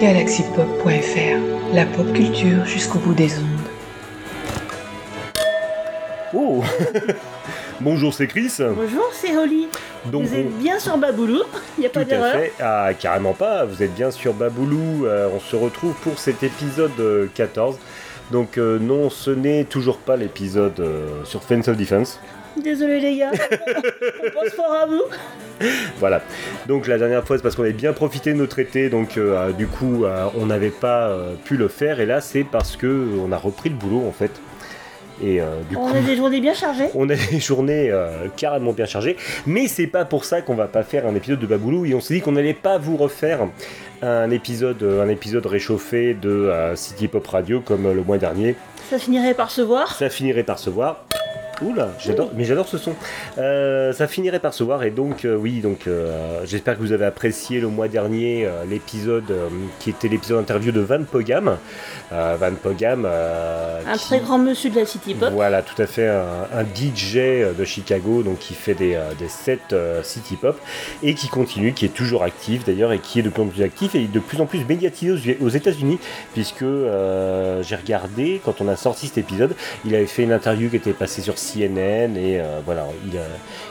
Galaxypop.fr, la pop culture jusqu'au bout des ondes. Oh Bonjour, c'est Chris. Bonjour, c'est Holly. Donc, vous êtes bien sur Baboulou, il n'y a pas d'erreur. Ah, carrément pas. Vous êtes bien sur Baboulou. Euh, on se retrouve pour cet épisode euh, 14. Donc, euh, non, ce n'est toujours pas l'épisode euh, sur Fence of Defense. Désolé les gars, on pense fort à vous. Voilà. Donc, la dernière fois, c'est parce qu'on avait bien profité de notre été. Donc, euh, euh, du coup, euh, on n'avait pas euh, pu le faire. Et là, c'est parce que on a repris le boulot, en fait. Et euh, du On coup. a des journées bien chargées. On a des journées euh, carrément bien chargées, mais c'est pas pour ça qu'on va pas faire un épisode de Baboulou et on s'est dit qu'on n'allait pas vous refaire un épisode, un épisode réchauffé de euh, City Pop Radio comme le mois dernier. Ça finirait par se voir. Ça finirait par se voir. Oula, j'adore, mais j'adore ce son. Euh, ça finirait par se voir et donc euh, oui, donc euh, j'espère que vous avez apprécié le mois dernier l'épisode qui était l'épisode interview de Van Pogam. Van Pogam, Un qui- très grand monsieur de la City Pop. voilà, tout à fait, un, un DJ de Chicago, donc qui fait des, des sets city pop et qui continue, qui est toujours actif d'ailleurs et qui est de plus en plus actif et de plus en plus médiatisé aux, aux États-Unis, puisque j'ai regardé quand on a sorti cet épisode, il avait fait une interview qui était passée sur CNN et euh, voilà, il, euh,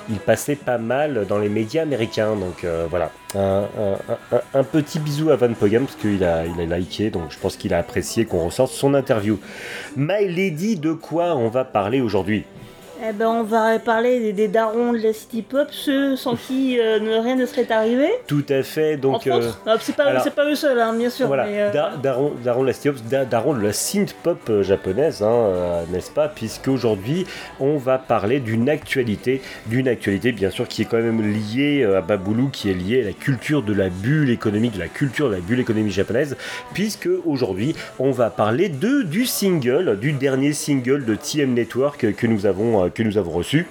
il passait pas mal dans les médias américains, donc euh, voilà, un petit bisou à Van Pogam parce qu'il a, il a liké, donc je pense qu'il a apprécié qu'on ressorte son interview. My Lady, de quoi on va parler aujourd'hui? Eh ben, on va parler des, des darons de la City Pop, ceux sans qui euh, rien ne serait arrivé. Tout à fait, donc... Euh. Ah, c'est pas, pas eux seuls, hein, bien sûr. Voilà, mais, euh, Da- Daron, Daron de la City Pop, Da- Daron de la synth pop euh, japonaise, hein, n'est-ce pas Puisqu'aujourd'hui, on va parler d'une actualité, d'une actualité bien sûr qui est quand même liée à Baboulou, qui est liée à la culture de la bulle économique, de la culture de la bulle économique japonaise, puisque aujourd'hui, on va parler de, du single, du dernier single de TM Network que nous avons, que nous avons reçu.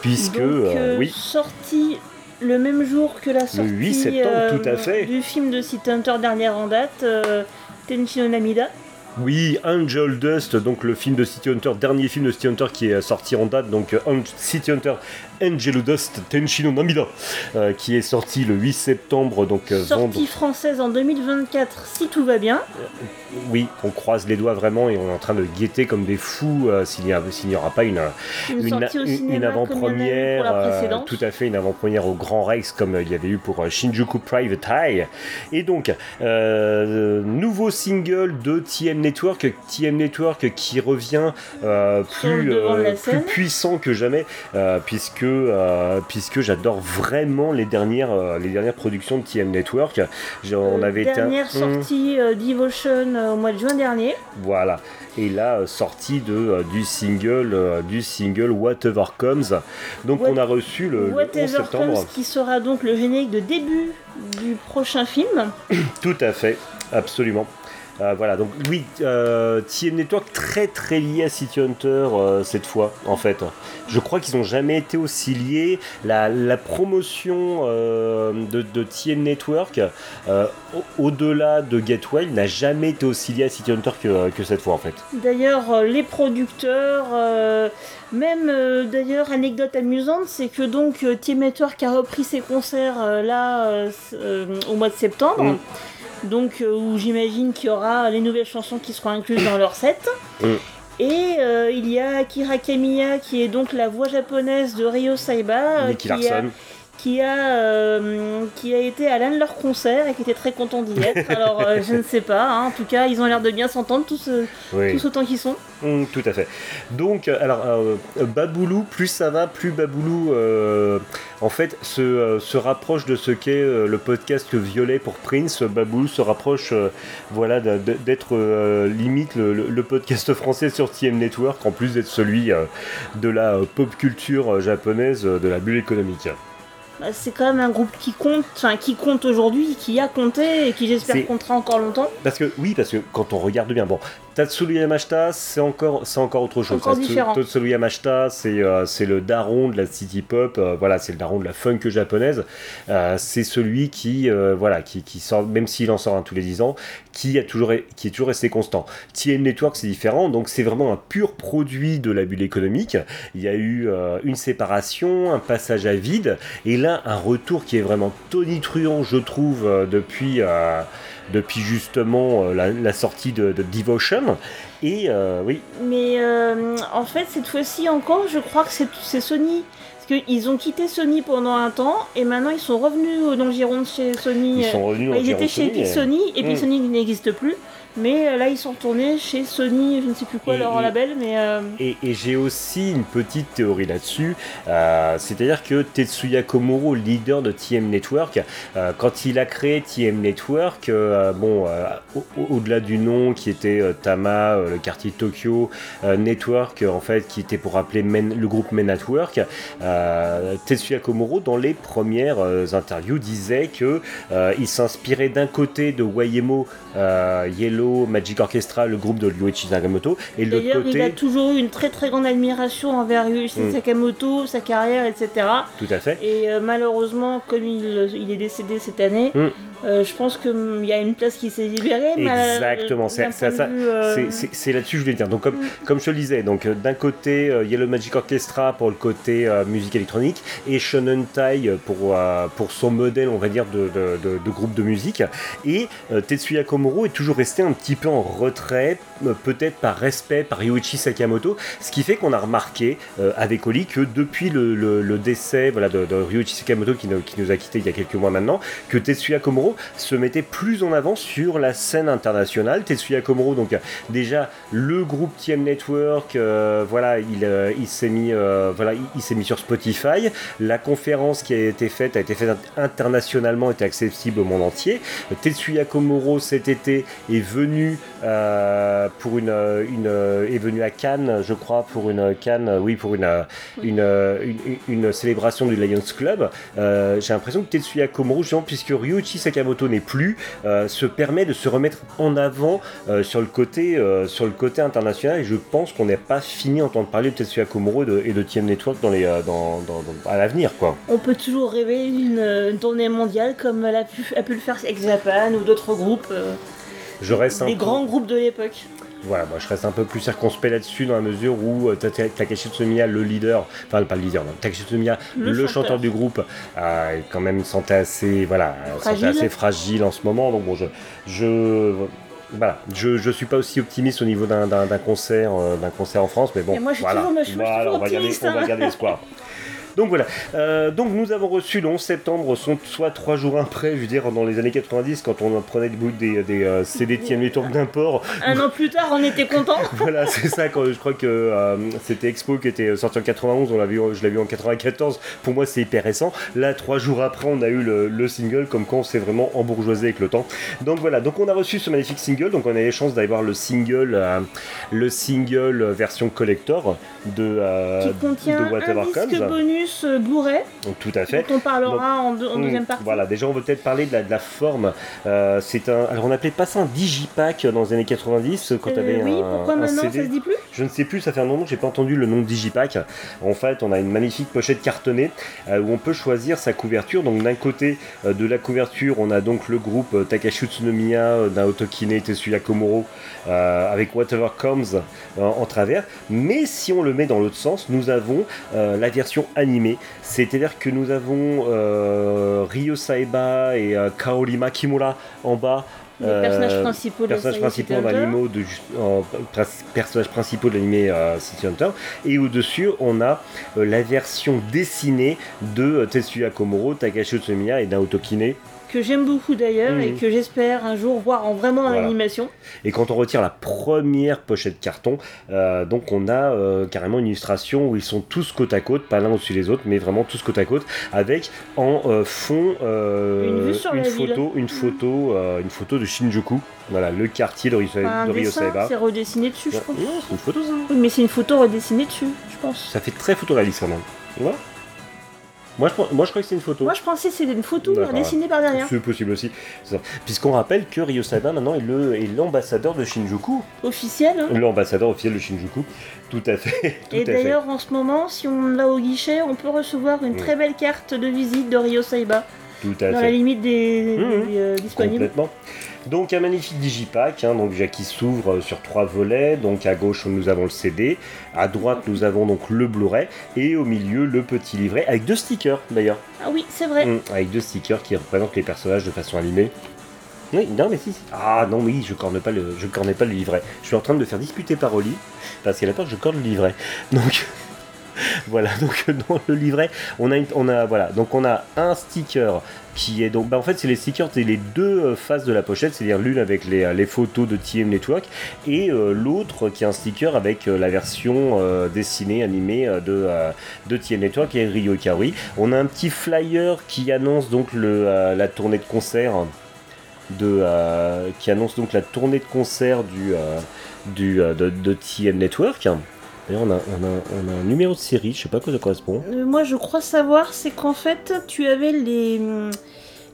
Puisque, donc, euh, euh, oui, sorti le même jour que la sortie 8 septembre, euh, tout à fait. du film de City Hunter dernière en date, Tenchi no Namida. Oui, Angel Dust, donc le film de City Hunter, dernier film de City Hunter qui est sorti en date, donc City Hunter Angel Dust Tenshino Namida, euh, qui est sorti le 8 septembre, donc euh, Sortie vendredi. française en 2024, si tout va bien. Oui, on croise les doigts vraiment et on est en train de guetter comme des fous euh, s'il n'y aura pas une, Une, une, avant-première, euh, tout à fait, une avant-première au Grand Rex comme euh, il y avait eu pour euh, Shinjuku Private Eye. Et donc, euh, nouveau single de TM Network, TM Network qui revient euh, plus, euh, plus puissant que jamais, euh, puisque, euh, puisque j'adore vraiment les dernières, euh, les dernières productions de TM Network. On Euh, avait un- dernière Hum, sortie euh, Devotion au mois de juin dernier. voilà. Et là, sortie de, du single, du single Whatever Comes. Donc What- on a reçu le, le 11 Whatever septembre. Comes, qui sera donc le générique de début du prochain film. Tout à fait, absolument. Euh, voilà, donc oui, euh, TM Network très très lié à City Hunter euh, cette fois, en fait. Je crois qu'ils n'ont jamais été aussi liés. La, la promotion euh, de, de TM Network, au- au-delà de Gateway, n'a jamais été aussi liée à City Hunter que, que cette fois, en fait. D'ailleurs, les producteurs, même d'ailleurs, anecdote amusante, c'est que donc Team Network a repris ses concerts là au mois de septembre. Mm. Donc, euh, où j'imagine qu'il y aura les nouvelles chansons qui seront incluses dans leur set. Mm. Et euh, il y a Akira Kamiya qui est donc la voix japonaise de Ryo Saiba euh, Nicky qui, a, Larson. Qui, a, euh, qui a été à l'un de leurs concerts et qui était très content d'y être. Alors euh, je ne sais pas, hein. en tout cas ils ont l'air de bien s'entendre tous, euh, Oui. tous autant qu'ils sont. Mm, tout à fait. Donc, euh, alors, euh, Baboulou, plus ça va, plus Baboulou, euh, en fait, se, euh, se rapproche de ce qu'est euh, le podcast Violet pour Prince. Baboulou se rapproche, euh, voilà, d'être euh, limite le, le- le podcast français sur TM Network, en plus d'être celui euh, de la euh, pop culture euh, japonaise, euh, de la bulle économique. Bah, c'est quand même un groupe qui compte, enfin qui compte aujourd'hui, qui a compté et qui j'espère comptera encore longtemps. Parce que oui, parce que quand on regarde bien, bon, Tatsuru Yamashita, c'est encore, c'est encore autre chose. Encore Tatsu- différent. Tatsuru Yamashita, c'est euh, c'est le daron de la city pop, euh, voilà, c'est le daron de la funk japonaise. Euh, c'est celui qui, voilà, qui, qui sort, même s'il en sort un tous les 10 ans, qui, a toujours, qui est toujours resté constant. TM Network, c'est différent, donc c'est vraiment un pur produit de la bulle économique. Il y a eu une séparation, un passage à vide, et là, un retour qui est vraiment tonitruant, je trouve, depuis. Depuis justement euh, la, la sortie de, de Devotion. Et euh, oui, Mais euh, en fait, cette fois-ci encore, je crois que c'est Sony. Parce qu'ils ont quitté Sony pendant un temps et maintenant ils sont revenus au Longiron chez Sony. ils sont revenus en ils étaient chez Sony, Epic et- Sony et puis. Sony n'existe plus. Mais euh, là, ils sont retournés chez Sony, je ne sais plus quoi Et- leur et- label, mais euh, Et, et j'ai aussi une petite théorie là-dessus, euh, c'est-à-dire que Tetsuya Komuro, leader de TM Network, euh, quand il a créé TM Network, bon, au- au- au-delà du nom qui était Tama, le quartier de Tokyo, Network, en fait, qui était pour appeler Men- le groupe Men at Work, Tetsuya Komuro, dans les premières interviews, disait que il s'inspirait d'un côté de Wayemo euh, Magic Orchestra, le groupe de Ryuichi Sakamoto, et de l'autre côté... il a toujours eu une très très grande admiration envers Ryuichi Mm. Sakamoto, sa carrière, etc. Tout à fait. Et euh, malheureusement, comme il, il est décédé cette année, Mm. euh, je pense qu'il y a une place qui s'est libérée. euh, Exactement, c'est euh, là-dessus que je voulais dire. Donc, comme, Mm. comme je te le disais, euh, d'un côté euh, Yellow Magic Orchestra pour le côté euh, musique électronique et Shonen Tai pour, euh, pour son modèle, on va dire, de, de, de- de groupe de musique. Et euh, Tetsuya Komuro est toujours resté un petit peu en retrait, euh, peut-être par respect par Ryuichi Sakamoto, ce qui fait qu'on a remarqué euh, avec Oli que depuis le, décès voilà, de, de Ryuichi Sakamoto qui, nous- a quittés il y a quelques mois maintenant, que Tetsuya Komuro se mettait plus en avant sur la scène internationale. Tetsuya Komuro, donc déjà le groupe TM Network, euh, voilà, il, s'est mis, voilà, il, mis sur Spotify. La conférence qui a été faite a été faite internationalement, était accessible au monde entier. Tetsuya Komuro cet été est venu euh, pour une, une, est venu à Cannes, je crois, pour une Cannes, oui, pour une, une, une, une célébration du Lions Club. Euh, J'ai l'impression que Tetsuya Komuro, justement, puisque Ryuichi Sakamoto n'est plus, euh, se permet de se remettre en avant sur, le côté, sur le côté international. Et je pense qu'on n'est pas fini d'entendre parler de Tetsuya Komuro et de, et de TM Network dans les, dans, dans- dans- à l'avenir, quoi. On peut toujours rêver d'une une tournée mondiale comme elle a pu, a pu le faire avec Japan ou d'autres groupes, Je reste un des peu- grands groupes de l'époque. Voilà, moi je reste un peu plus circonspect là-dessus dans la mesure où euh, Taka- Takashi Tsumiya, le leader, enfin pas le leader, non, Takashi Tsumiya, le, Le chanteur. du groupe, euh, est quand même sentait assez, voilà, sentait Fragile. assez fragile en ce moment. Donc bon, je, je, voilà, je, je suis pas aussi optimiste au niveau d'un concert, euh, d'un concert en France, mais bon, Et moi, je suis voilà, toujours- moi, je suis Voilà, toujours on va garder, on va hein. garder espoir. Donc voilà, Euh, donc nous avons reçu le 11 septembre, son- soit trois jours après, je veux dire dans les années 90, quand on prenait des, des, des euh, CD TM Network d'import, Un an plus tard, on était contents. voilà, c'est ça. Quand, je crois que euh, c'était Expo qui était sorti en 91, on l'a vu, je l'ai vu en 94. Pour moi, c'est hyper récent. Là, trois jours après, on a eu le, le single, comme quand on s'est vraiment embourgeoisé avec le temps. Donc voilà, donc on a reçu ce magnifique single. Donc on a eu la chance d'aller voir le single, euh, le single version collector de, qui contient de Whatever un disque Comes. bonus euh, Blu-ray, tout à fait. dont on parlera en, deux- en Mm, deuxième partie. Voilà, déjà on veut peut-être parler de la, de la forme. Euh, c'est un, alors on appelait pas ça un digipack dans les années 90 quand Euh, tu avais oui, un, pourquoi un maintenant CD. ça se dit plus Je ne sais plus, ça fait un moment j'ai pas entendu le nom de Digipack. En fait, on a une magnifique pochette cartonnée euh, où on peut choisir sa couverture. Donc d'un côté euh, de la couverture, on a donc le groupe euh, Takashi Utsunomiya, euh, Naoto Kine, Tetsuya Komuro euh, avec Whatever Comes en travers. Mais si on le met dans l'autre sens, nous avons la version animée. C'est-à-dire que nous avons Ryo Saeba et Kaori Makimura en bas. Les personnages principaux de personnages Silent principaux City Hunter. d'animaux de en- pres- personnages principaux de l'animé euh, City Hunter et au dessus on a euh, la version dessinée de euh, Tetsuya Komuro, Takashi Utsumiya et Naoto Kine que j'aime beaucoup d'ailleurs Mhm. et que j'espère un jour voir en vraiment en Voilà. animation. et quand on retire la première pochette carton euh, donc on a euh, carrément une illustration où ils sont tous côte à côte pas l'un au-dessus des autres mais vraiment tous côte à côte avec en euh, fond Une photo une photo une photo de Shinjuku voilà le quartier de, Enfin, de c'est redessiné dessus, je pense. Non, c'est une photo ça Oui, mais c'est une photo redessinée dessus, je pense. ça fait très photoréaliste quand même. Vois Moi, je, moi, je crois que c'est une photo. Moi, je pensais que c'était une photo dessinée par derrière. C'est possible aussi. Puisqu'on rappelle que Ryo Saiba maintenant est l'ambassadeur de Shinjuku. Officiel. hein. L'ambassadeur officiel de Shinjuku. Tout à fait. Tout Et d'ailleurs, en ce moment, si on l'a au guichet, on peut recevoir une Mm. très belle carte de visite de Ryo Saiba, Tout à dans fait. la limite des, Mhm. des, euh, disponibles. Complètement. Donc un magnifique digipack, hein, donc déjà qui s'ouvre euh, sur trois volets. Donc à gauche nous avons le CD, à droite nous avons donc le Blu-ray et au milieu le petit livret avec deux stickers d'ailleurs, Ah oui, c'est vrai. Mm, avec deux stickers qui représentent les personnages de façon animée. Oui, non mais si. Ah non oui, je corne pas le, je cornais pas le livret. Je suis en train de me faire disputer par Oli parce qu'elle a peur que je corne le livret. Donc voilà, donc dans le livret, on a, un sticker qui est donc, bah en fait c'est les stickers, c'est les deux euh, faces de la pochette, c'est-à-dire l'une avec les, euh, photos de TM Network et euh, l'autre qui est un sticker avec euh, la version euh, dessinée, animée euh, de, euh, TM Network et Ryo Kaori. On a un petit flyer qui annonce donc euh, la tournée de concert euh, du, euh, euh, de TM Network. D'ailleurs, on a, on, a, on a un numéro de série, je sais pas à quoi ça correspond. Euh, moi, je crois savoir, c'est qu'en fait, tu avais les,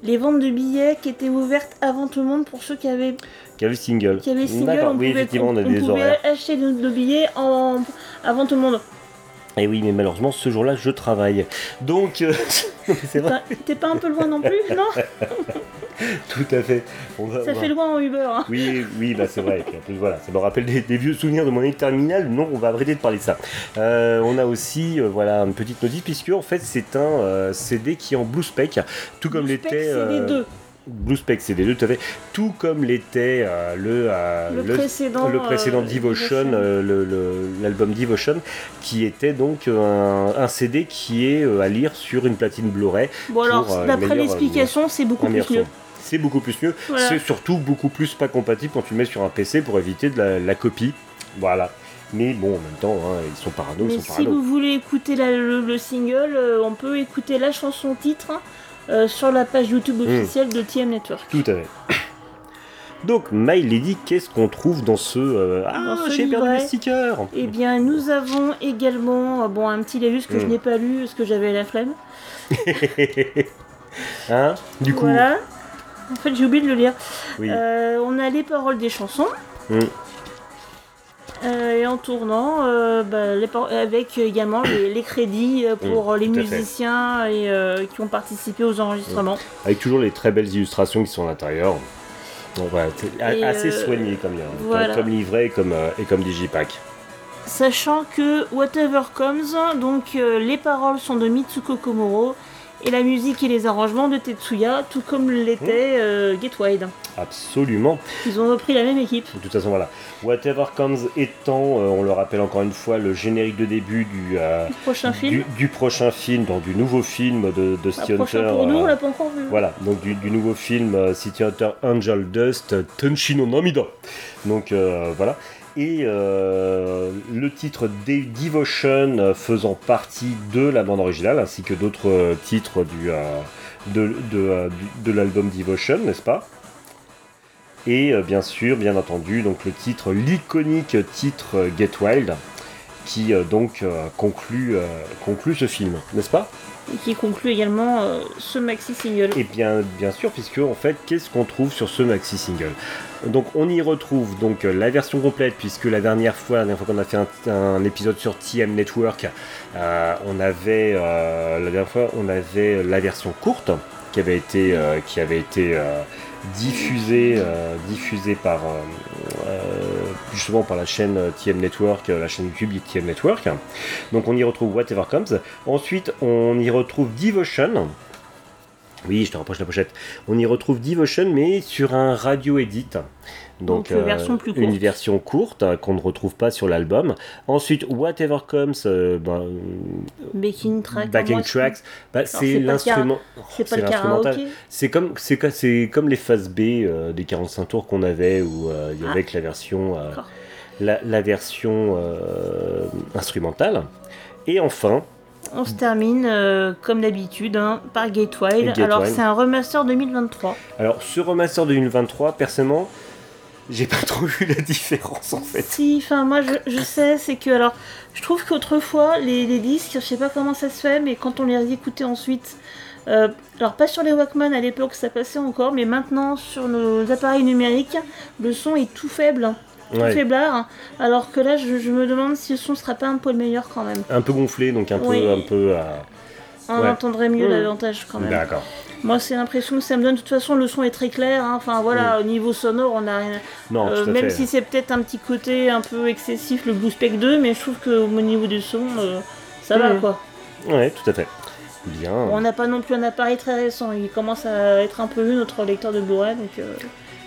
les ventes de billets qui étaient ouvertes avant tout le monde pour ceux qui avaient, Qui a le single. qui avaient single. On oui, pouvait, effectivement, on a des horaires. acheter nos, nos billets en, avant tout le monde. Et oui, mais malheureusement, ce jour-là, je travaille. Donc, euh, c'est vrai, T'es pas un peu loin non plus, non? Tout à fait. On va- Ça on va- fait loin en Uber. hein. Oui, oui, bah c'est vrai. Et puis en plus, voilà, ça me rappelle des, des vieux souvenirs de mon année terminale. Non, on va arrêter de parler de ça. Euh, on a aussi, euh, voilà, une petite notice puisque en fait, c'est un CD qui est en blue spec, tout comme l'était. c'est les euh, deux. Blue spec CD2, tout à fait. Tout comme l'était euh, le, euh, Le, précédent. le précédent euh, Devotion, euh, le- le- l'album Devotion, qui était donc un, un CD qui est à lire sur une platine Blu-ray. Bon, alors, d'après l'explication, c'est beaucoup plus mieux. C'est beaucoup plus mieux. Voilà. C'est surtout beaucoup plus pas compatible quand tu le mets sur un PC pour éviter de la, la copie. Voilà. Mais bon, en même temps, hein, ils sont parano, Mais ils sont si parano. vous voulez écouter la- le, le single, euh, on peut écouter la chanson titre euh, sur la page YouTube Hmm. officielle de TM Network. Tout à fait. Donc, My Lady, qu'est-ce qu'on trouve dans ce. euh, Ah, j'ai perdu les stickers Eh bien, nous avons également euh, bon, un petit laïus que je Hmm. n'ai pas lu parce que j'avais la flemme. Hein Du coup, Voilà. En fait, j'ai oublié de le lire. oui. Euh, on a les paroles des chansons. Hmm. Euh, et en tournant, euh, bah, les avec également les, les crédits euh, pour euh, les musiciens et, qui ont participé aux enregistrements. Avec toujours les très belles illustrations qui sont à l'intérieur. Donc voilà, assez euh, soigné comme, voilà. comme livret et comme, euh, et comme Digipack. Sachant que Whatever Comes, donc euh, les paroles sont de Mitsuko Komuro et la musique et les arrangements de Tetsuya, tout comme l'était Get Wild. Absolument. Ils ont repris la même équipe. De toute façon, voilà. Whatever Comes étant, euh, on le rappelle encore une fois, le générique de début du, euh, Prochain film. du, du prochain film, donc du nouveau film de, de City Hunter. pour nous, on euh, l'a pas encore vu. Voilà, donc du, du nouveau film City Hunter Angel Dust, Tenshi no Namida. Donc euh, voilà. Et euh, le titre De- Devotion faisant partie de la bande originale, ainsi que d'autres titres du, euh, de, de, du- de l'album Devotion, n'est-ce pas? Et euh, bien sûr, bien entendu, donc le titre, l'iconique titre euh, Get Wild, qui euh, donc conclut, conclut ce film, n'est-ce pas? Et qui conclut également euh, ce maxi single. et bien, bien sûr, puisque en fait, qu'est-ce qu'on trouve sur ce maxi single? Donc, on y retrouve donc la version complète, puisque la dernière fois, la dernière fois qu'on a fait un, un épisode sur TM Network, euh, on avait euh, la dernière fois, on avait la version courte qui avait été, qui avait été euh, diffusée, euh, diffusée par euh, euh, justement par la chaîne TM Network, euh, la chaîne YouTube TM Network. Donc, on y retrouve Whatever Comes. Ensuite, on y retrouve Devotion. Oui, je te rapproche la pochette. On y retrouve Devotion, mais sur un radio edit. Donc, une version plus Une courte. version courte euh, qu'on ne retrouve pas sur l'album. Ensuite, Whatever Comes, euh, ben, Backing track. backing tracks, bah, c'est l'instrument. C'est pas l'instrumental. C'est comme, c'est, comme les phases B euh, des 45 tours qu'on avait, où euh, il y Ah. avait que la version, euh, D'accord. la, la version euh, instrumentale. Et enfin, On se termine, euh, comme d'habitude, hein, par Get Wild. Get Alors, c'est un remaster 2023. alors ce remaster 2023, personnellement, j'ai pas trop vu la différence en fait. Si, enfin moi je, je sais, c'est que alors je trouve qu'autrefois les, les disques, je sais pas comment ça se fait, mais quand on les écoutait ensuite, euh, alors pas sur les Walkman à l'époque ça passait encore, mais maintenant sur nos appareils numériques, le son est tout faible, Ouais. faiblard, hein. alors que là je, je me demande si le son sera pas un peu meilleur quand même. Un peu gonflé, donc un peu. Un peu euh, On Ouais. entendrait mieux Mmh. davantage quand même. D'accord. Moi c'est l'impression que ça me donne, de toute façon le son est très clair, hein. enfin voilà, au niveau sonore on a rien. Mmh. Non, Euh, tout à même fait. si c'est peut-être un petit côté un peu excessif le Blue Spec 2, mais je trouve qu'au niveau du son, euh, ça va Mhm. quoi. Ouais, tout à fait. Bien. On n'a pas non plus un appareil très récent, il commence à être un peu vieux notre lecteur de Blu-ray, donc euh,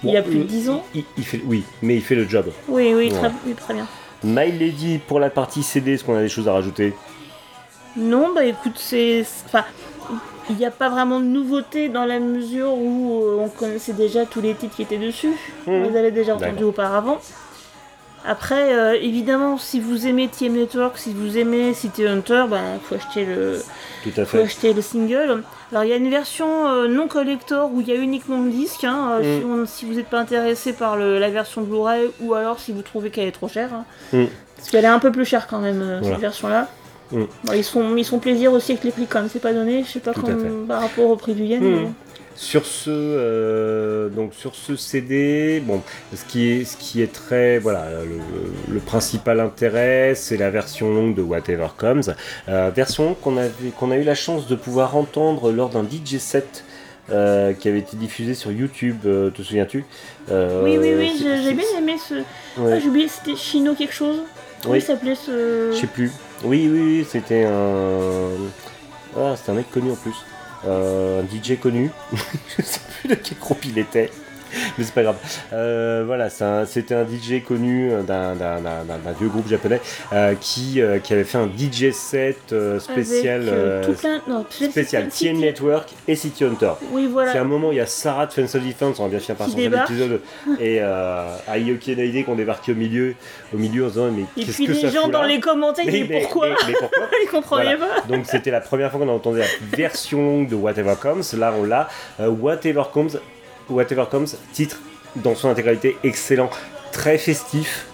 il y a plus de euh, 10 ans. Il, il fait, oui, mais il fait le job. Oui, oui, Ouais. très, oui, très bien. My Lady, pour la partie CD, est-ce qu'on a des choses à rajouter? Non, bah écoute, c'est. Enfin, il n'y a pas vraiment de nouveauté dans la mesure où euh, on connaissait déjà tous les titres qui étaient dessus. On Mhm. les avait déjà entendus auparavant. Après, euh, évidemment, si vous aimez TM Network, si vous aimez City Hunter, il faut acheter le, Tout à faut fait. acheter le single. Alors il y a une version euh, non collector où il y a uniquement le disque, hein, euh, Mm. si, on- si vous n'êtes pas intéressé par le- la version Blu-ray ou alors si vous trouvez qu'elle est trop chère. hein. Mm. Parce qu'elle est un peu plus chère quand même, Voilà. cette version-là. Mm. Bon, ils, sont, ils sont plaisir aussi avec les prix quand même, c'est pas donné, je sais pas fait. par rapport au prix du yen. Mais. Sur ce, euh, donc sur ce CD, bon, ce qui est, ce qui est très, voilà, le, le principal intérêt, c'est la version longue de Whatever Comes, Euh, version qu'on avait, qu'on a eu la chance de pouvoir entendre lors d'un DJ set. euh, qui avait été diffusé sur YouTube, te souviens-tu Oui, oui, oui, j'ai bien aimé ce. ouais. Ah, j'ai oublié, c'était Chino quelque chose Oui. il s'appelait ce. Je sais plus. Oui, oui, oui, c'était un. Ah, c'était un mec connu en plus. Euh, un DJ connu. je sais plus de quel groupe il était. Mais c'est pas grave. Euh, voilà, un- c'était un, DJ connu d'un d'un- vieux groupe japonais euh, qui, euh, qui avait fait un DJ set euh, spécial, Avec, euh, euh, tout plein. Non, spécial City- TN Network et City Hunter. Oui, voilà. C'est un moment où il y a Sarah de Fence of Defense, on va bien finir par changer l'épisode, et euh, Ayoki et Naide qui ont débarqué au milieu, au milieu en disant mais Et qu'est-ce puis que les ça gens fout dans là les commentaires, mais, pourquoi mais- mais pourquoi Ils comprenaient Voilà. pas. Donc c'était la première fois qu'on entendait la version longue de Whatever Comes. Là on l'a. Euh, Whatever Comes, Whatever Comes, titre dans son intégralité excellent, très festif.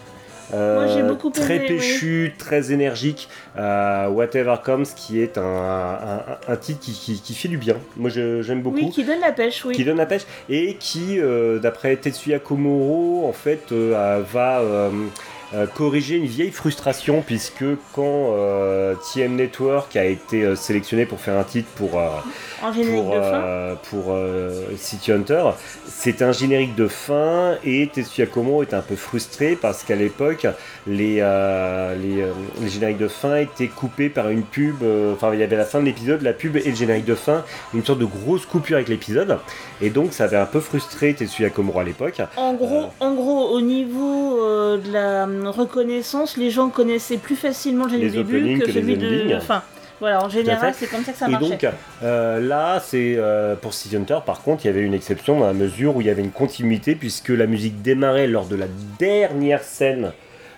euh, Moi, beaucoup très aimé, oui. péchu, très énergique. Euh, Whatever Comes, qui est un, un- un titre qui, qui- qui fait du bien. Moi, j'aime beaucoup Oui, qui donne la pêche, oui. qui donne la pêche et qui, euh, d'après Tetsuya Komuro, en fait, va euh, corriger une vieille frustration puisque quand euh, TM Network a été euh, sélectionné pour faire un titre pour générique pour, de fin. pour City Hunter, c'était un générique de fin et Tetsuya Komuro était un peu frustré parce qu'à l'époque les, les, les génériques de fin étaient coupés par une pub, enfin il y avait la fin de l'épisode, la pub et le générique de fin, une sorte de grosse coupure avec l'épisode et donc ça avait un peu frustré Tetsuya Komuro à l'époque. En gros, en gros, au niveau de la reconnaissance, les gens connaissaient plus facilement le du openings début que, que les celui de. Enfin, voilà, en général, c'est comme ça que ça Et marchait. donc euh, là, c'est euh, pour City Hunter, par contre, il y avait une exception dans la mesure où il y avait une continuité puisque la musique démarrait lors de la dernière scène.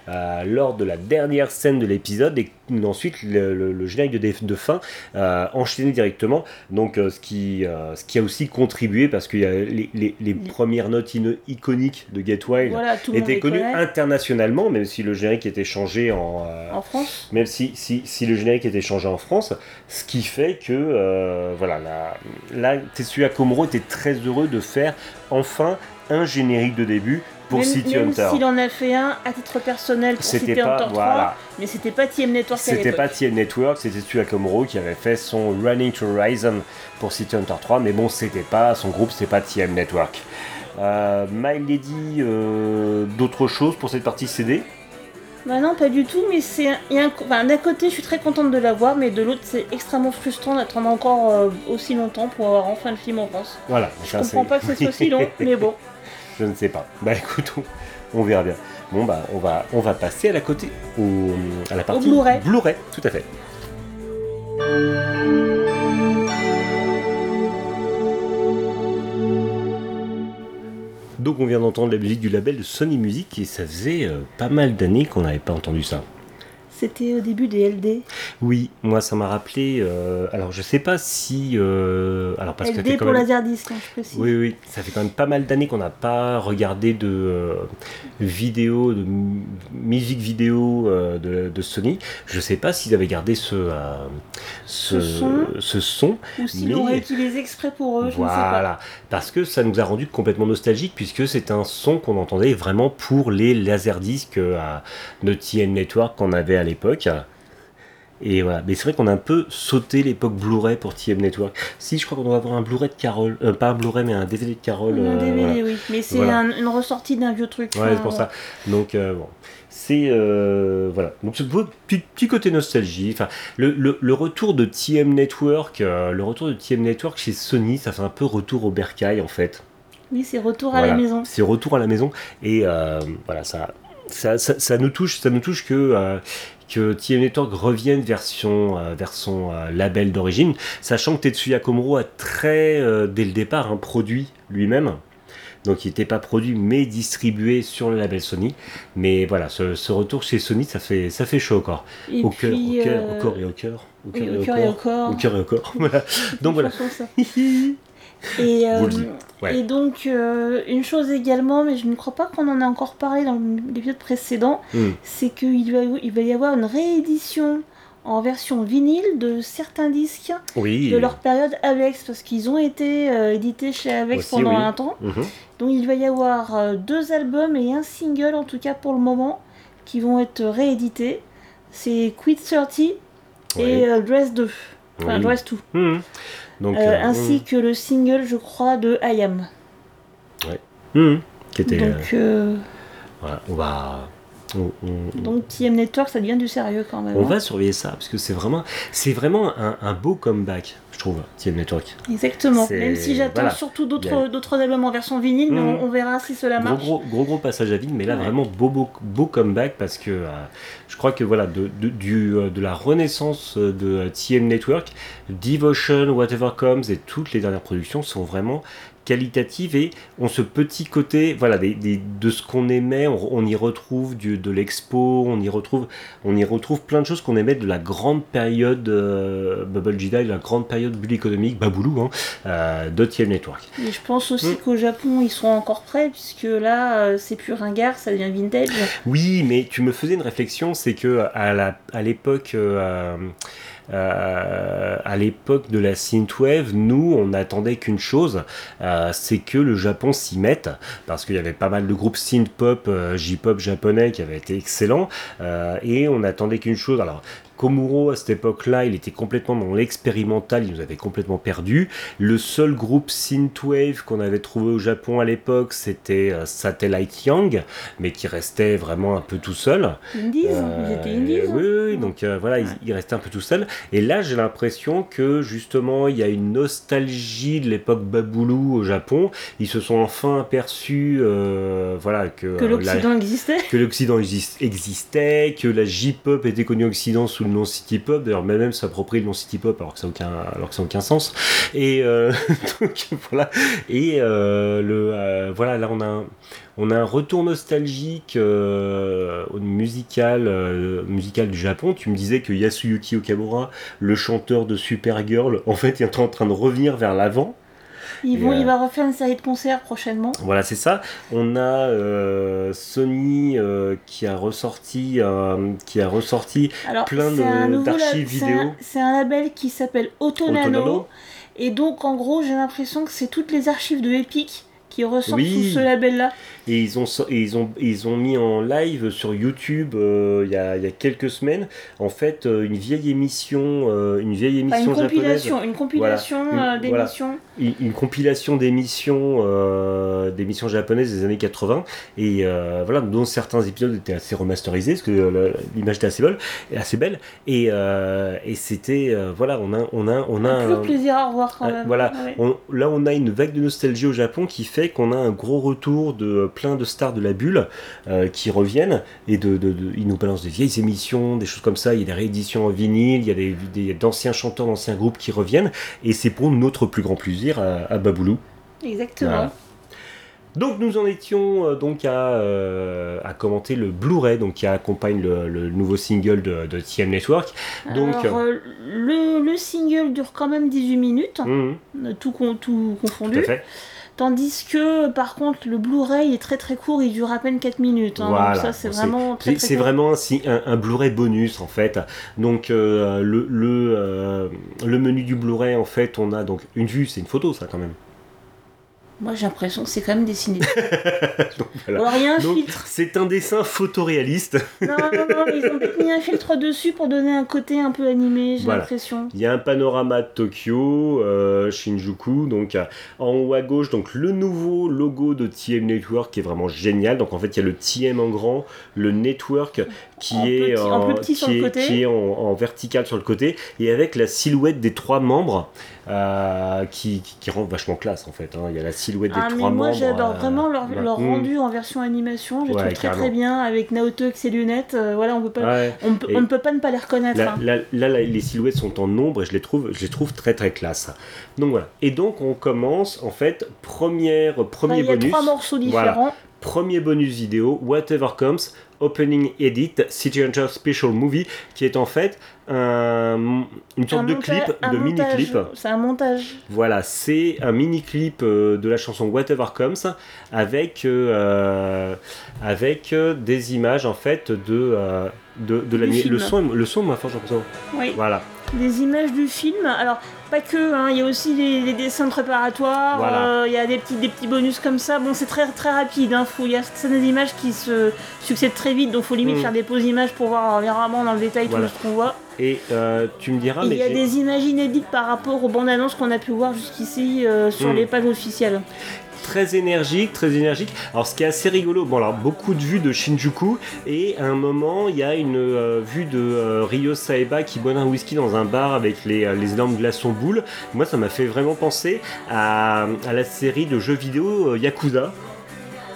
Euh, lors de la dernière scène de l'épisode et ensuite le, le- le générique de, fin euh, enchaîné directement donc euh, ce, qui, ce qui a aussi contribué parce que les, les- les premières notes iconiques de Get Wild voilà, étaient connues connaît. internationalement même si le générique était changé en, En France même si, si, si le générique était changé en France, ce qui fait que voilà, là, là, Tetsuya Komuro était très heureux de faire enfin un générique de début pour même, City même Hunter. s'il en a fait un à titre personnel pour City pas- Hunter 3, voilà. mais c'était pas TM Network C'était pas TM Network, c'était Tetsuya Komuro qui avait fait son Running to Horizon pour City Hunter 3, mais bon, c'était pas son groupe, c'était pas TM Network. Euh, My Lady, euh, d'autres choses pour cette partie CD Bah non, pas du tout, mais c'est un- enfin, d'un côté, je suis très contente de l'avoir, mais de l'autre, c'est extrêmement frustrant d'attendre encore euh, aussi longtemps pour avoir enfin le film en France. Voilà. Je comprends pas que ce soit si long, mais bon. Je ne sais pas. Bah écoute, on, on verra bien. Bon bah on va on va passer à la côté au, à la partie Blu-ray. Blu-ray, tout à fait. Donc on vient d'entendre la musique du label de Sony Music et ça faisait euh, pas mal d'années qu'on n'avait pas entendu ça. C'était au début des LD. Oui, moi ça m'a rappelé. euh, alors je sais pas si. euh, alors parce que LD quand pour même- Laserdisc, hein, je précise. Oui, oui, ça fait quand même pas mal d'années qu'on n'a pas regardé de euh, vidéos, de mu- musique vidéo euh, de, de Sony. Je sais pas s'ils avaient gardé ce, ce, Ce son. ce son. Ou s'ils Mais- l'ont réutilisé exprès pour eux, je ne sais pas. Voilà, parce que ça nous a rendu complètement nostalgique puisque c'est un son qu'on entendait vraiment pour les laserdiscs euh, à de TM Network qu'on avait à l'époque. Et voilà, mais c'est vrai qu'on a un peu sauté l'époque Blu-ray pour TM Network. Si, je crois qu'on doit avoir un Blu-ray de Carole, euh, pas un Blu-ray mais un DVD de Carole. Un euh, DVD, voilà. oui. Mais c'est Voilà. un- une ressortie d'un vieux truc. Ouais, c'est pour ça. Donc, euh, bon. C'est. euh, voilà. Donc, ce petit, petit côté nostalgie. Enfin, le, le- le retour de TM Network, euh, le retour de TM Network chez Sony, ça fait un peu retour au bercail, en fait. Oui, c'est retour à la maison. C'est retour à la maison. Et euh, voilà, ça, ça, ça, ça nous touche, ça nous touche que. euh, que TM Network revienne vers son, euh, vers son euh, label d'origine, sachant que Tetsuya Komuro a très, euh, dès le départ, un produit lui-même. Donc il n'était pas produit mais distribué sur le label Sony. Mais voilà, ce, ce retour chez Sony, ça fait, ça fait chaud au corps. Et Au cœur, au cœur, au corps et au cœur. Au cœur et au corps. Au cœur et au corps. Voilà. Donc voilà. Et, euh, ouais. et donc, euh, une chose également, mais je ne crois pas qu'on en a encore parlé dans l'épisode précédent, Hmm. c'est qu'il va, il va y avoir une réédition en version vinyle de certains disques Oui. de leur période Avex, parce qu'ils ont été euh, édités chez Avex Aussi, pendant oui. un temps. Mhm. Donc il va y avoir deux albums et un single, en tout cas pour le moment, qui vont être réédités. C'est Quit 30 et Dress 2. Enfin. Dress 2. Mhm. Donc, Euh, euh, ainsi que le single, je crois, de I Am. mhm. Qui était. Donc, euh, voilà, on va. On, on- donc TM Network, ça devient du sérieux quand même. on hein. va surveiller ça parce que c'est vraiment, c'est vraiment un, un beau comeback, je trouve, TM Network. Exactement. Même si j'attends voilà. surtout d'autres albums en version vinyle, mais Mhm. on, on verra si cela marche. gros, gros gros passage à vide, mais là Ouais. vraiment beau beau, beau comeback parce que euh, je crois que voilà de, de, du, euh, de la renaissance euh, de TM Network, Devotion, Whatever Comes et toutes les dernières productions sont vraiment qualitatives et ont ce petit côté voilà des, des- de ce qu'on aimait on, on y retrouve du, de l'expo on y retrouve on y retrouve plein de choses qu'on aimait de la grande période euh, Bubble Jedi la grande période bulle économique Baboulou hein, euh, de TM Network Et je pense aussi Mm. qu'au Japon, ils sont encore prêts, puisque là, euh, c'est plus ringard, ça devient vintage. Oui, mais tu me faisais une réflexion, c'est que à la- à l'époque, euh, à l'époque de la synthwave, nous, on n'attendait qu'une chose, euh, c'est que le Japon s'y mette, parce qu'il y avait pas mal de groupes synth-pop, euh, J-pop japonais qui avaient été excellents, euh, et on attendait qu'une chose. Alors, Komuro, à cette époque-là, il était complètement dans l'expérimental, il nous avait complètement perdu. Le seul groupe synthwave qu'on avait trouvé au Japon à l'époque, c'était Satellite Young, mais qui restait vraiment un peu tout seul. Indies, Euh, indies. oui, oui, oui, donc euh, voilà, il, il restait un peu tout seul. Et là, j'ai l'impression que justement, il y a une nostalgie de l'époque Baboulou au Japon. Ils se sont enfin aperçus, euh, voilà, que, Que euh, l'Occident existait. que l'Occident exis- existait, que la J-pop était connue au Occident sous le nom City Pop. D'ailleurs, même s'approprie le nom City Pop alors que ça n'a aucun, alors que ça n'a aucun sens. Et euh, donc, voilà. Et le, voilà, là on a un, on a un retour nostalgique euh, musical, euh, musical du Japon. Tu me disais que Yasuyuki Okamura, le chanteur de Supergirl, en fait, est en train de revenir vers l'avant. Ils vont, euh, Il va refaire une série de concerts prochainement. Voilà, c'est ça. On a euh, Sony euh, qui a ressorti, euh, qui a ressorti Alors, plein d'archives c'est vidéo. un- C'est un, label qui s'appelle. Autonano. Et donc, en gros, j'ai l'impression que c'est toutes les archives de Epic qui ressortent Oui. sous ce label-là. Et ils ont, et ils ont, ils ont mis en live sur YouTube euh, il y, a, il y a quelques semaines en fait euh, une vieille émission, euh, une vieille Enfin, émission une japonaise. compilation, une compilation voilà. d'émissions. une, une compilation d'émissions d'émissions japonaises des années 80 et voilà dont certains épisodes étaient assez remasterisés parce que l'image était assez belle assez belle et, et c'était voilà on a on a on a un- plaisir à revoir quand même. voilà. Ouais. on- là on a une vague de nostalgie au Japon qui fait qu'on a un gros retour de plein de stars de la bulle euh, qui reviennent et de, de- de- ils nous balancent des vieilles émissions des choses comme ça il y a des rééditions en vinyle il y a des, d'anciens chanteurs d'anciens groupes qui reviennent et c'est pour notre plus grand plaisir à, à Baboulou Exactement. Voilà. Donc nous en étions euh, donc à, euh, à commenter le Blu-ray donc qui accompagne le, le nouveau single de, de TM Network. Donc Alors, euh, le, le single dure quand même 18 minutes, euh, tout, con- tout tout confondu. à fait. Tandis que, par contre, le Blu-ray est très très court, il dure à peine 4 minutes. hein, Voilà. donc ça, c'est vraiment très C'est vraiment un, si- un, un Blu-ray bonus en fait. Donc euh, le, le, euh, le menu du Blu-ray en fait, on a donc une vue, c'est une photo ça quand même. Moi, j'ai l'impression que c'est quand même dessiné. Donc, voilà. Alors, il y a un Donc, filtre. c'est un dessin photoréaliste. Non, non, non, ils ont mis un filtre dessus pour donner un côté un peu animé, j'ai Voilà. l'impression. Il y a un panorama de Tokyo, euh, Shinjuku, donc euh, en haut à gauche, donc le nouveau logo de TM Network qui est vraiment génial. Donc en fait, il y a le TM en grand, le Network qui En est petit- qui qui en vertical sur le côté et avec la silhouette des trois membres euh, qui, qui, qui rend vachement classe en fait. hein. Il y a la silhouette Ah, des mais trois moi, membres. j'adore euh, vraiment leur, Mm. rendu en version animation. Je Ouais, trouve très carrément. très bien avec Naoto avec ses lunettes. euh, voilà, on peut pas, Ouais. on, ne peut pas ne pas les reconnaître. Là, hein. là- les silhouettes sont en ombre et je les trouve, je les trouve très très classe. Donc voilà. Et donc on commence en fait première premier il y a bonus, trois morceaux Voilà. Premier bonus vidéo, Whatever Comes, Opening Edit, City Hunter Special Movie, qui est en fait un- une sorte Un de clip, de montage. mini clip. C'est un montage. Voilà, c'est un mini clip euh, de la chanson Whatever Comes avec euh, avec euh, des images en fait de euh, de, de la. Le son, le son m'a l'impression. Oui. Voilà. Des images du film. Alors, pas que, hein, il y a aussi les, dessins préparatoires. Voilà. euh, Il y a des petits, des petits bonus comme ça. Bon, c'est très très rapide. hein, faut- Il y a certaines images qui se succèdent très vite, donc faut limite Mm. faire des pauses images pour voir vraiment dans le détail Voilà. tout ce qu'on voit. Et euh, tu me diras, mais il y a des images inédites par rapport aux bandes annonces qu'on a pu voir jusqu'ici euh, sur Mm. les pages officielles. Très énergique, très énergique. Alors ce qui est assez rigolo, bon alors beaucoup de vues de Shinjuku et à un moment il y a une euh, vue de euh, Ryo Saeba qui boit un whisky dans un bar avec les, euh, les énormes glaçons boules. Moi ça m'a fait vraiment penser à, à la série de jeux vidéo euh, Yakuza,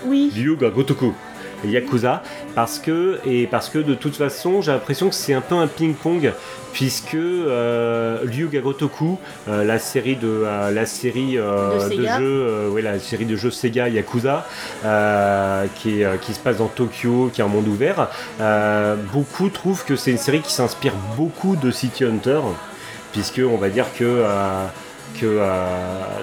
Oui. Ryuga Gotoku. Yakuza parce que et parce que de toute façon j'ai l'impression que c'est un peu un ping-pong puisque euh, Ryuga Gotoku euh, la série de euh, la série euh, De Sega. jeux euh, ouais, la série de jeux Sega Yakuza euh, qui, est, qui se passe dans Tokyo qui est un monde ouvert euh, beaucoup trouvent que c'est une série qui s'inspire beaucoup de City Hunter puisque on va dire que euh, que euh,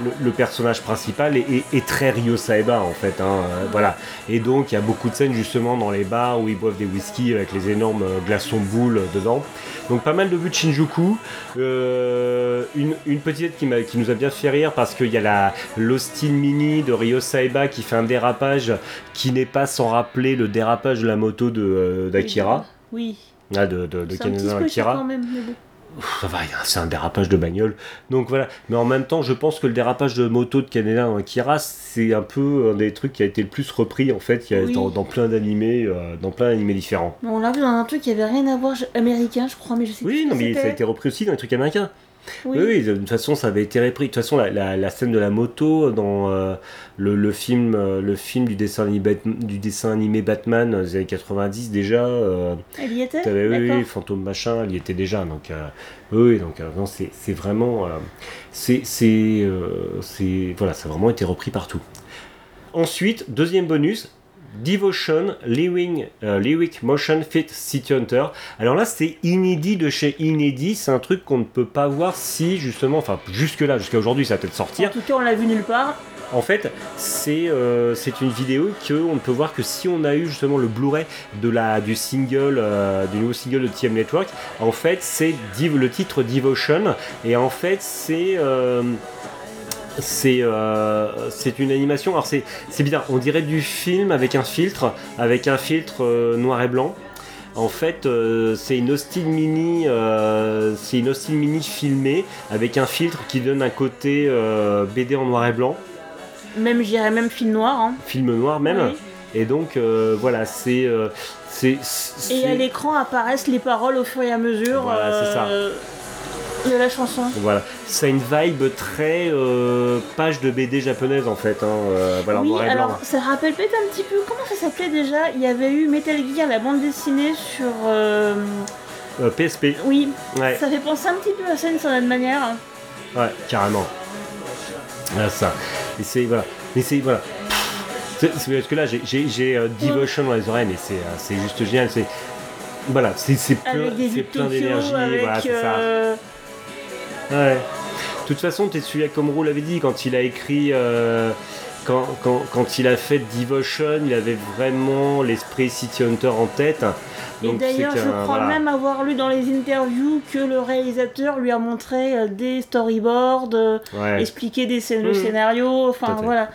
le, le personnage principal est, est- est très Ryo Saeba en fait. hein, euh, voilà. Et donc il y a beaucoup de scènes justement dans les bars où ils boivent des whisky avec les énormes euh, glaçons boules dedans. Donc pas mal de vues de Shinjuku. Euh, une, une petite qui, qui nous a bien fait rire parce qu'il y a la l'Austin Mini de Ryo Saeba qui fait un dérapage qui n'est pas sans rappeler le dérapage de la moto de, d'Akira. Oui. Ah, de, de, de Akira. quand même. mais bon. Ça va, c'est un dérapage de bagnole. Donc voilà. Mais en même temps, je pense que le dérapage de moto de Kaneda en Akira, c'est un peu un des trucs qui a été le plus repris en fait, qui a Oui. dans, dans plein d'animés, euh, dans plein d'animés différents. On l'a vu dans un truc qui avait rien à voir américain, je crois, mais je sais. Oui, non, mais ça a été repris aussi dans les trucs américains. Oui. De toute façon, ça avait été repris. De toute façon, la, la- la scène de la moto dans euh, le, le film, euh, le film du dessin animé, Bat- du dessin animé Batman des années 90 déjà. euh, Elle y était? oui, oui, Fantôme machin, il y était déjà. Donc, euh, oui, donc non, c'est c'est vraiment, c'est, c'est, c'est, voilà, ça a vraiment été repris partout. Ensuite, deuxième bonus. Devotion, Living, euh, Lyric Motion Fit City Hunter. Alors là, c'est inédit de chez inédit. C'est un truc qu'on ne peut pas voir si, justement, enfin, jusque-là, jusqu'à aujourd'hui, ça va peut-être En sortir. tout cas, on l'a vu nulle part. En fait, c'est euh, une vidéo qu'on ne peut voir que si on a eu justement le Blu-ray de la du single euh, du nouveau single de TM Network. En fait, c'est le titre Devotion et en fait c'est euh, c'est euh, c'est une animation. Alors c'est c'est bizarre. On dirait du film avec un filtre, avec un filtre euh, noir et blanc. En fait, euh, c'est une Austin Mini, c'est une Austin Mini filmée avec un filtre qui donne un côté BD en noir et blanc Même, je dirais même film noir. Hein. film noir même. Oui. Et donc voilà, c'est c'est Et à l'écran apparaissent les paroles au fur et à mesure Voilà, c'est ça. De la chanson. voilà, ça a une vibe très euh, page de BD japonaise en fait. Hein, euh, voilà, oui, noir et blanc. alors ça rappelle peut-être un petit peu. Comment ça s'appelait déjà? Il y avait eu Metal Gear, la bande dessinée sur. euh, Euh, PSP, Oui, ouais, ça fait penser un petit peu à ça d'une certaine manière. ouais, carrément. Ah, ça. Et c'est voilà, mais c'est voilà. Parce que là, j'ai- j'ai j'ai, euh, Devotion dans les oreilles, mais c'est c'est juste génial. C'est voilà, c'est c'est plein, plein d'énergie. Voilà, c'est ça. Euh, Ouais. De toute façon, Tetsuya Komuro l'avait dit quand il a écrit. euh, quand, quand, quand il a fait Devotion, il avait vraiment l'esprit City Hunter en tête. Et d'ailleurs, je qu'un- crois voilà. même avoir lu dans les interviews que le réalisateur lui a montré euh, des storyboards, euh, Ouais. expliqué des scén- le Mhm. scénario, enfin voilà.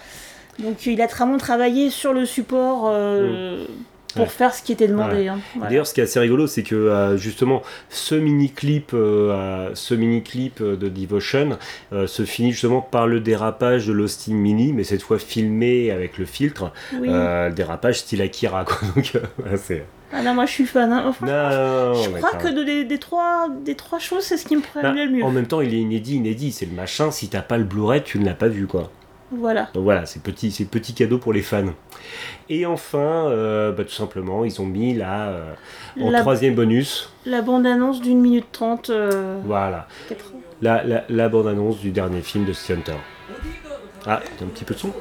Donc il a vraiment travaillé sur le support euh, pour Ouais. faire ce qui était demandé. hein. D'ailleurs, ce qui est assez rigolo, c'est que euh, justement, ce mini-clip, euh, euh, ce euh, de Devotion euh, se finit justement par le dérapage de l'Austin Mini, mais cette fois filmé avec le filtre, Oui. le dérapage style Akira. Quoi. Donc, c'est. Ah non, moi je suis fan. hein. Enfin, Non, je crois que de- des, des trois, des trois choses, c'est ce qui me Bah, paraît le mieux. en même temps, il est inédit, inédit. C'est le machin. Si t'as pas le Blu-ray, tu ne l'as pas vu, quoi. Voilà. Donc voilà, c'est petit, c'est petit cadeau pour les fans. Et enfin, euh, bah, tout simplement, ils ont mis là euh, en La, troisième bonus, la bande-annonce d'une minute trente. euh, voilà, la, la, la bande-annonce du dernier film de City Hunter. Ah, t'as un petit peu de son?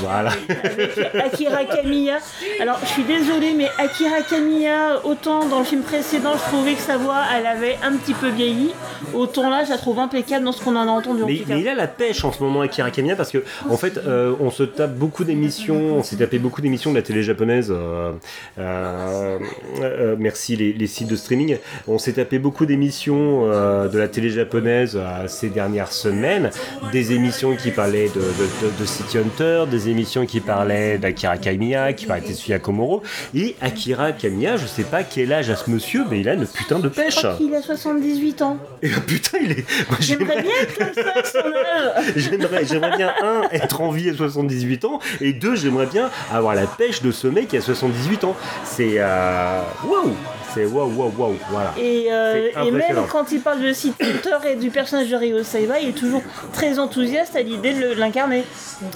Voilà. Akira Kamiya. Alors, je suis désolée, mais Akira Kamiya, autant dans le film précédent, je trouvais que sa voix, elle avait un petit peu vieilli, autant là, je la trouve impeccable dans ce qu'on en a entendu. en Mais, tout cas. mais il a la pêche en ce moment Akira Kamiya parce que en fait euh, on se tape beaucoup d'émissions, on s'est tapé beaucoup d'émissions de la télé japonaise. euh, euh, merci les, les sites de streaming. On s'est tapé beaucoup d'émissions de la télé japonaise ces dernières semaines, des émissions qui parlaient de, de, de- de City Hunter, des émissions qui parlaient d'Akira Kamiya, qui parlaient de Tetsuya Komuro. Et Akira Kamiya, je sais pas quel âge a ce monsieur, mais il a une putain de Je pêche. crois qu'il a 78 ans. Et putain, il est. J'aimerais bien être comme ça à son âge. J'aimerais, j'aimerais bien, un, être en vie à 78 ans, et deux, j'aimerais bien avoir la pêche de ce mec qui a 78 ans. C'est. Euh, waouh! C'est waouh, waouh, waouh, voilà. Et, euh, et même quand il parle de City Hunter et du personnage de Ryo Saiba, il est toujours très enthousiaste à l'idée de l'incarner.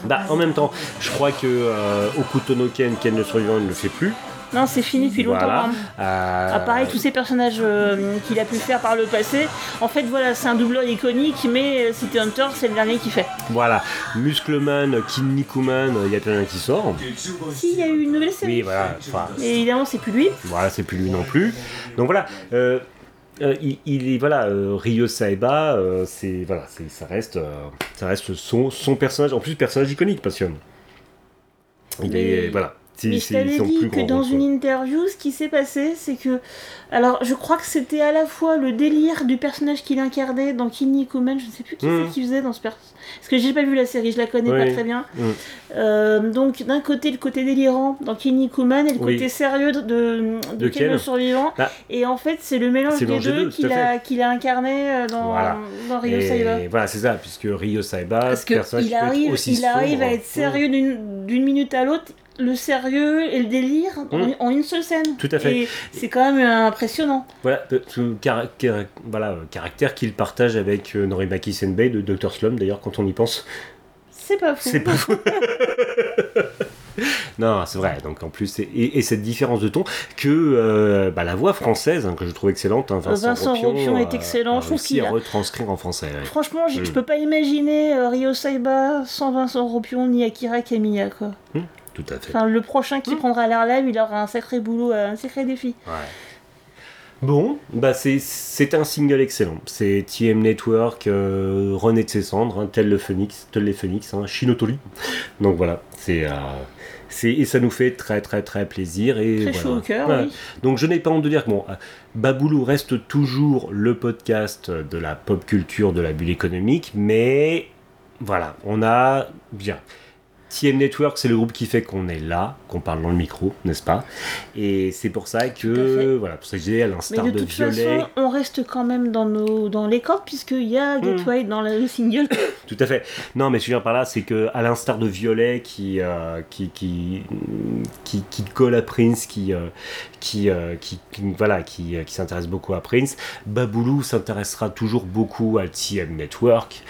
Bah, en même temps, je crois que euh, Ken, Ken le survivant, ne le fait plus. Non, c'est fini depuis longtemps. Voilà. hein. Euh, Ah, pareil, tous ces personnages euh, qu'il a pu faire par le passé. En fait, voilà, c'est un doubleur iconique, mais euh, City Hunter, c'est le dernier qui fait. Voilà. Muscleman, Kinnikuman, il y a plein qui sort. Si, il y a eu une nouvelle série. Oui, voilà. Enfin, Et évidemment, c'est plus lui. Voilà, c'est plus lui non plus. Donc voilà. euh, euh, il, il est voilà euh, Ryo Saeba euh, c'est voilà c'est ça reste euh, ça reste son, son personnage en plus personnage iconique parce que il Mais- est voilà Mais je t'avais dit que dans une interview, ce qui s'est passé, c'est que. Alors, je crois que c'était à la fois le délire du personnage qu'il incarnait dans Kinnikuman, je ne sais plus qui Mhm. c'est qui faisait dans ce personnage. Parce que j'ai pas vu la série, je la connais Oui. pas très bien. Mhm. Euh, donc, d'un côté, le côté délirant dans Kinnikuman et le Oui. côté sérieux de, de, de le survivant. Ah. Et en fait, c'est le mélange des deux qu'il a, qu'il a incarné euh, dans, Voilà. dans Ryo Saiba. et voilà c'est ça puisque Ryo Saeba Parce c'est un personnage qu'il qui peut être arrive, aussi il arrive sombre. à être sérieux d'une d'une minute à l'autre, le sérieux et le délire en- Mm. en, une seule scène. Tout à fait. Et c'est quand même euh, impressionnant. voilà euh, ce cara- cara- voilà euh, caractère qu'il partage avec euh, Norimaki Senbei de Dr Slum d'ailleurs quand on y pense C'est pas fou. C'est pas fou. non, c'est vrai. Donc en plus, et, et cette différence de ton que euh, bah, la voix française hein, que je trouve excellente, hein, Vincent, Vincent Ropion est excellent, a je trouve qu'il a- retranscrire en français. ouais. Franchement, je, Mm. peux pas imaginer euh, Ryo Saiba sans Vincent Ropion ni Akira Kamiya quoi. Tout à fait. Enfin, le prochain qui Mm. prendra l'air live, il aura un sacré boulot, euh, un sacré défi. Ouais. Bon, bah c'est- un single excellent. C'est TM Network euh, rené de ses cendres, hein, tel le phoenix, tel les phoenix, hein, Shinotori. Donc voilà, c'est euh, c'est et ça nous fait très très très plaisir et Très voilà. chaud au cœur, Ouais. oui. Donc je n'ai pas honte de dire que bon, euh, Baboulou reste toujours le podcast de la pop culture de la bulle économique, mais voilà, on a bien. TM Network, c'est le groupe qui fait qu'on est là, qu'on parle dans le micro, n'est-ce pas? Et c'est pour ça que, voilà, pour ça que j'ai à l'instar de de, toute Violet. façon, on reste quand même dans, nos, dans les cordes, puisqu'il y a Get Mm. Wild dans le single. Tout à fait. Non, mais ce que je veux dire par là, c'est que à l'instar de Violet qui, euh, qui, qui, qui, qui colle à Prince, qui, euh, qui, euh, qui, qui- voilà, qui, qui s'intéresse beaucoup à Prince, Baboulou s'intéressera toujours beaucoup à TM Network.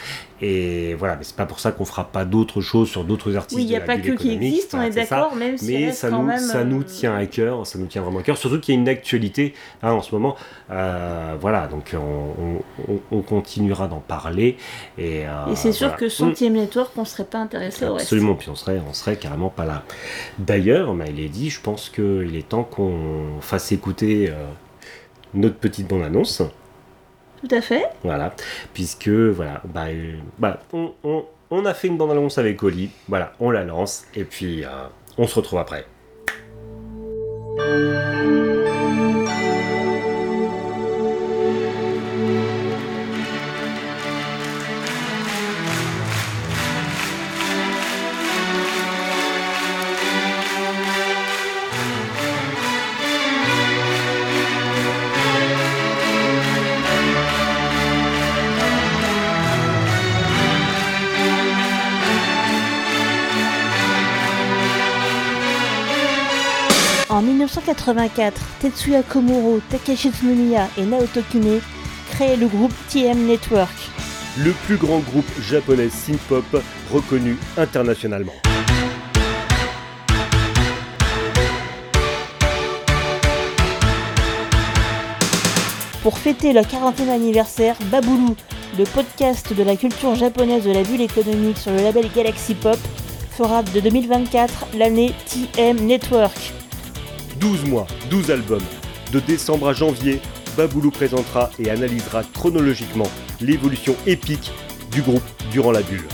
Et voilà, mais c'est pas pour ça qu'on fera pas d'autres choses sur d'autres artistes. Oui, il n'y a pas que qui existe, on est d'accord, même si Mais ça quand nous, même, ça nous euh, tient à cœur, ça nous tient vraiment à cœur, surtout qu'il y a une actualité hein, en ce moment. Euh, voilà, donc on, on- on continuera d'en parler. Et, euh, Et c'est sûr voilà. que sans TM Network, on serait pas intéressé au reste. Absolument, puis on serait, on serait carrément pas là. D'ailleurs, bah, il est dit, je pense qu'il est temps qu'on fasse écouter euh, notre petite bande-annonce. Tout à fait. Voilà, puisque voilà, bah, euh, bah, on, on- on a fait une bande-annonce avec Oli, voilà, on la lance, et puis euh, on se retrouve après. 1984, Tetsuya Komuro, Takeshi Tsunomiya et Naoto Kine créent le groupe TM Network. Le plus grand groupe japonais synth-pop reconnu internationalement. Pour fêter leur 40e anniversaire, Baboulou, le podcast de la culture japonaise de la bulle économique sur le label Galaxy Pop, fera de 2024 l'année TM Network. 12 mois, 12 albums. De décembre à janvier, Baboulou présentera et analysera chronologiquement l'évolution épique du groupe durant la bulle.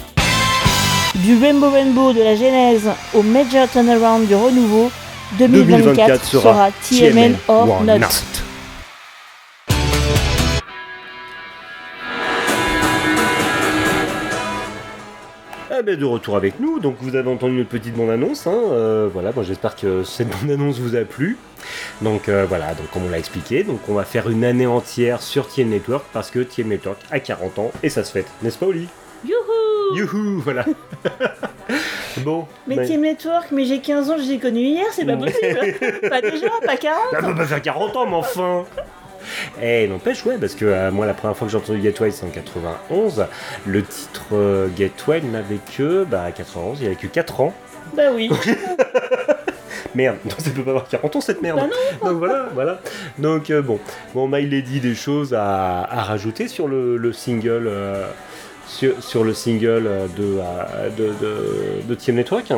Du Rainbow Rainbow de la genèse au Major Turnaround du renouveau, 2024, sera TMN or not. Ah ben, de retour avec nous, donc vous avez entendu notre petite bande-annonce, hein, euh, voilà, bon, j'espère que cette bande-annonce vous a plu. Donc euh, voilà, donc comme on l'a expliqué, donc on va faire une année entière sur TM Network parce que TM Network a 40 ans et ça se fête, n'est-ce pas Oli? Youhou! Youhou, voilà. bon, Mais TM Network, mais j'ai 15 ans, je l'ai connu hier, c'est pas possible. Pas déjà, pas 40 ça peut pas faire 40 ans, mais enfin Eh, n'empêche, ouais, parce que euh, moi, la première fois que j'ai entendu Gateway, c'est en 91. Le titre euh, Gateway n'avait que, bah, 91, il avait que 4 ans. Bah oui Merde, donc ça peut pas avoir 40 ans cette merde. Bah donc voilà, voilà. Donc euh, bon, bon, Mail dit des choses à, à rajouter sur le, le single, euh, sur, sur le single de, de, de, de TM Network?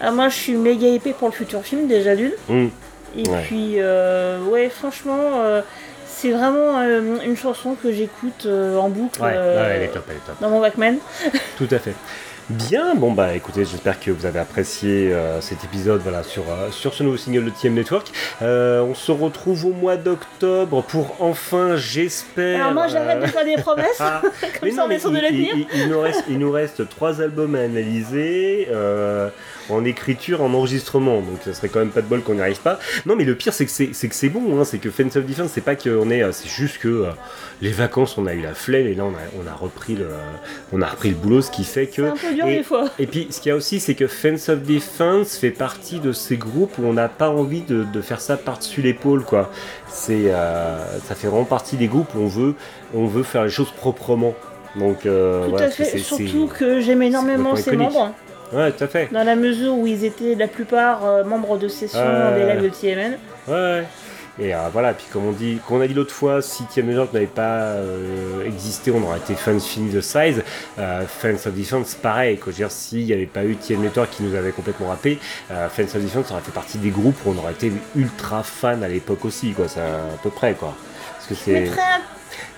Ah, Moi je suis méga épée pour le futur film, déjà d'une. Hum, Et Ouais. puis, euh, ouais, franchement, euh, c'est vraiment euh, une chanson que j'écoute euh, en boucle Ouais, euh, ouais, elle est top, elle est top. dans mon Walkman. Tout à fait. Bien, bon bah écoutez, j'espère que vous avez apprécié euh, cet épisode voilà, sur, euh, sur ce nouveau single de TM Network. Euh, on se retrouve au mois d'octobre pour enfin, j'espère... Alors moi j'arrête euh, de faire des promesses, ah, comme mais ça non, on mais est sûr de il- tenir. il- il nous reste, il nous reste trois albums à analyser euh, en écriture, en enregistrement, donc ça serait quand même pas de bol qu'on n'y arrive pas. Non, mais le pire c'est que c'est c'est que c'est bon, hein, c'est que Fence of Defense, c'est pas qu'on est, euh, c'est juste que euh, les vacances, on a eu la flemme et là on a, on a repris le, on a repris le boulot, ce qui fait que. Un peu dur et- des fois. Et puis, ce qu'il y a aussi, c'est que Fence of Defense fait partie de ces groupes où on n'a pas envie de, de faire ça par-dessus l'épaule, quoi. C'est, euh, ça fait vraiment partie des groupes où on veut, on veut faire les choses proprement. Donc, euh, Tout voilà, à fait, c'est- surtout que j'aime énormément ces membres, Ouais, tout à fait. dans la mesure où ils étaient la plupart euh, membres de session des lives de TMN. Ouais, ouais. Et euh, voilà, puis comme on dit, comme on a dit l'autre fois, si TM Network n'avait pas euh, existé, on aurait été fans finis de Size. Fans of Defense, pareil. Quoi. Je veux dire, s'il n'y avait pas eu TM Network qui nous avait complètement rappé, Fans of Defense aurait fait partie des groupes où on aurait été ultra fan à l'époque aussi, quoi. C'est à peu près, quoi. Parce que c'est.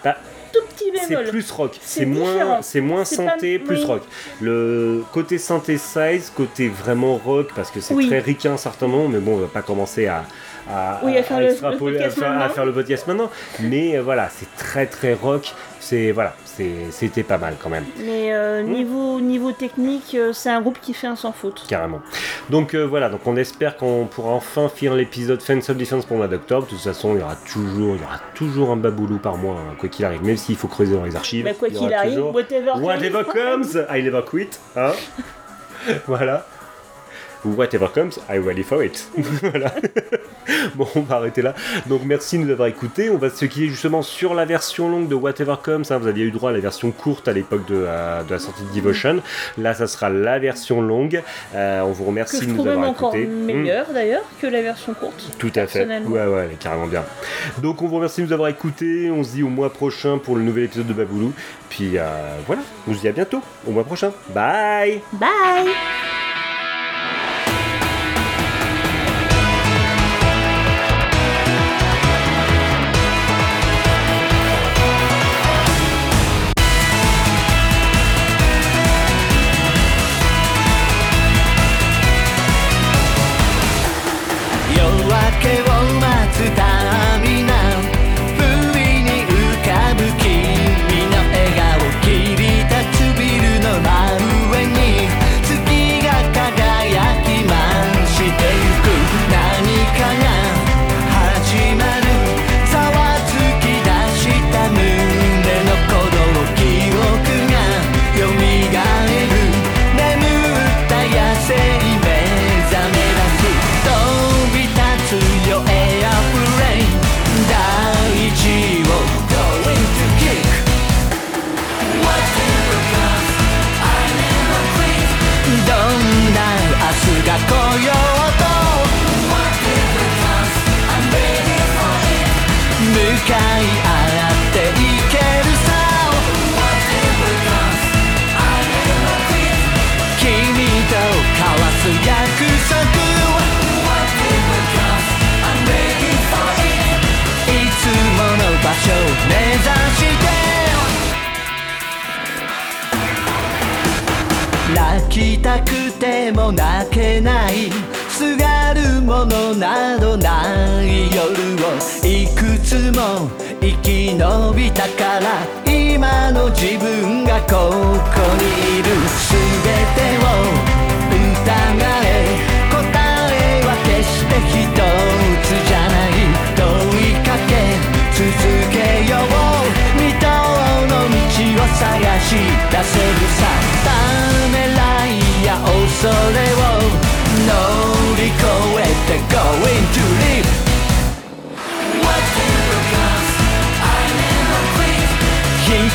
Bah, tout petit C'est plus rock, C'est moins, c'est moins C'est synthé, pas- plus oui. rock. Le côté synthesize, côté vraiment rock, parce que c'est Oui. très ricain à un certain moment, mais bon, on va pas commencer à, à, Oui, à faire le- podcast à faire, à maintenant. faire le podcast maintenant. Mais euh, voilà, c'est très très rock. C'est voilà, c'était pas mal quand même. Mais euh, Hmm. niveau, niveau technique, euh, c'est un groupe qui fait un sans faute. Carrément. Donc euh, voilà, donc on espère qu'on pourra enfin finir l'épisode Fans of Defense pour le mois d'octobre. De toute façon, il y aura toujours, il y aura toujours un baboulou par mois, hein, quoi qu'il arrive, même s'il faut creuser dans les archives. Bah, quoi qu'il arrive, toujours- whatever. Comes, I never quit. Hein voilà. Whatever comes, I'm ready for it. voilà. bon, on va arrêter là. Donc merci de nous avoir écoutés. On va se quitter justement sur la version longue de Whatever Comes. Hein. Vous aviez eu droit à la version courte à l'époque de, euh, de, la sortie de Devotion. Là, ça sera la version longue. Euh, on vous remercie que de nous avoir encore écoutés. meilleure d'ailleurs que la version courte. Tout à fait. Ouais, ouais, elle est carrément bien. Donc on vous remercie de nous avoir écoutés. On se dit au mois prochain pour le nouvel épisode de Baboulou. Puis euh, voilà, on se dit à bientôt, au mois prochain. Bye Bye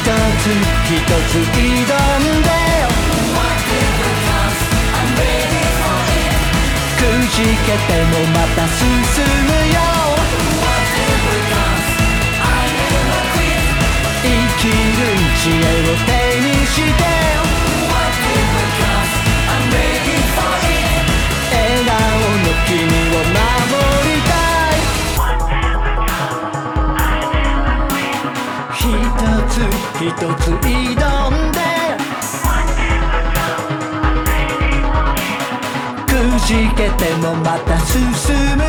つ一つ挑んで「くじけてもまた進むよ」「生きる知恵を手にして」一つ挑んで。くじけてもまた進む。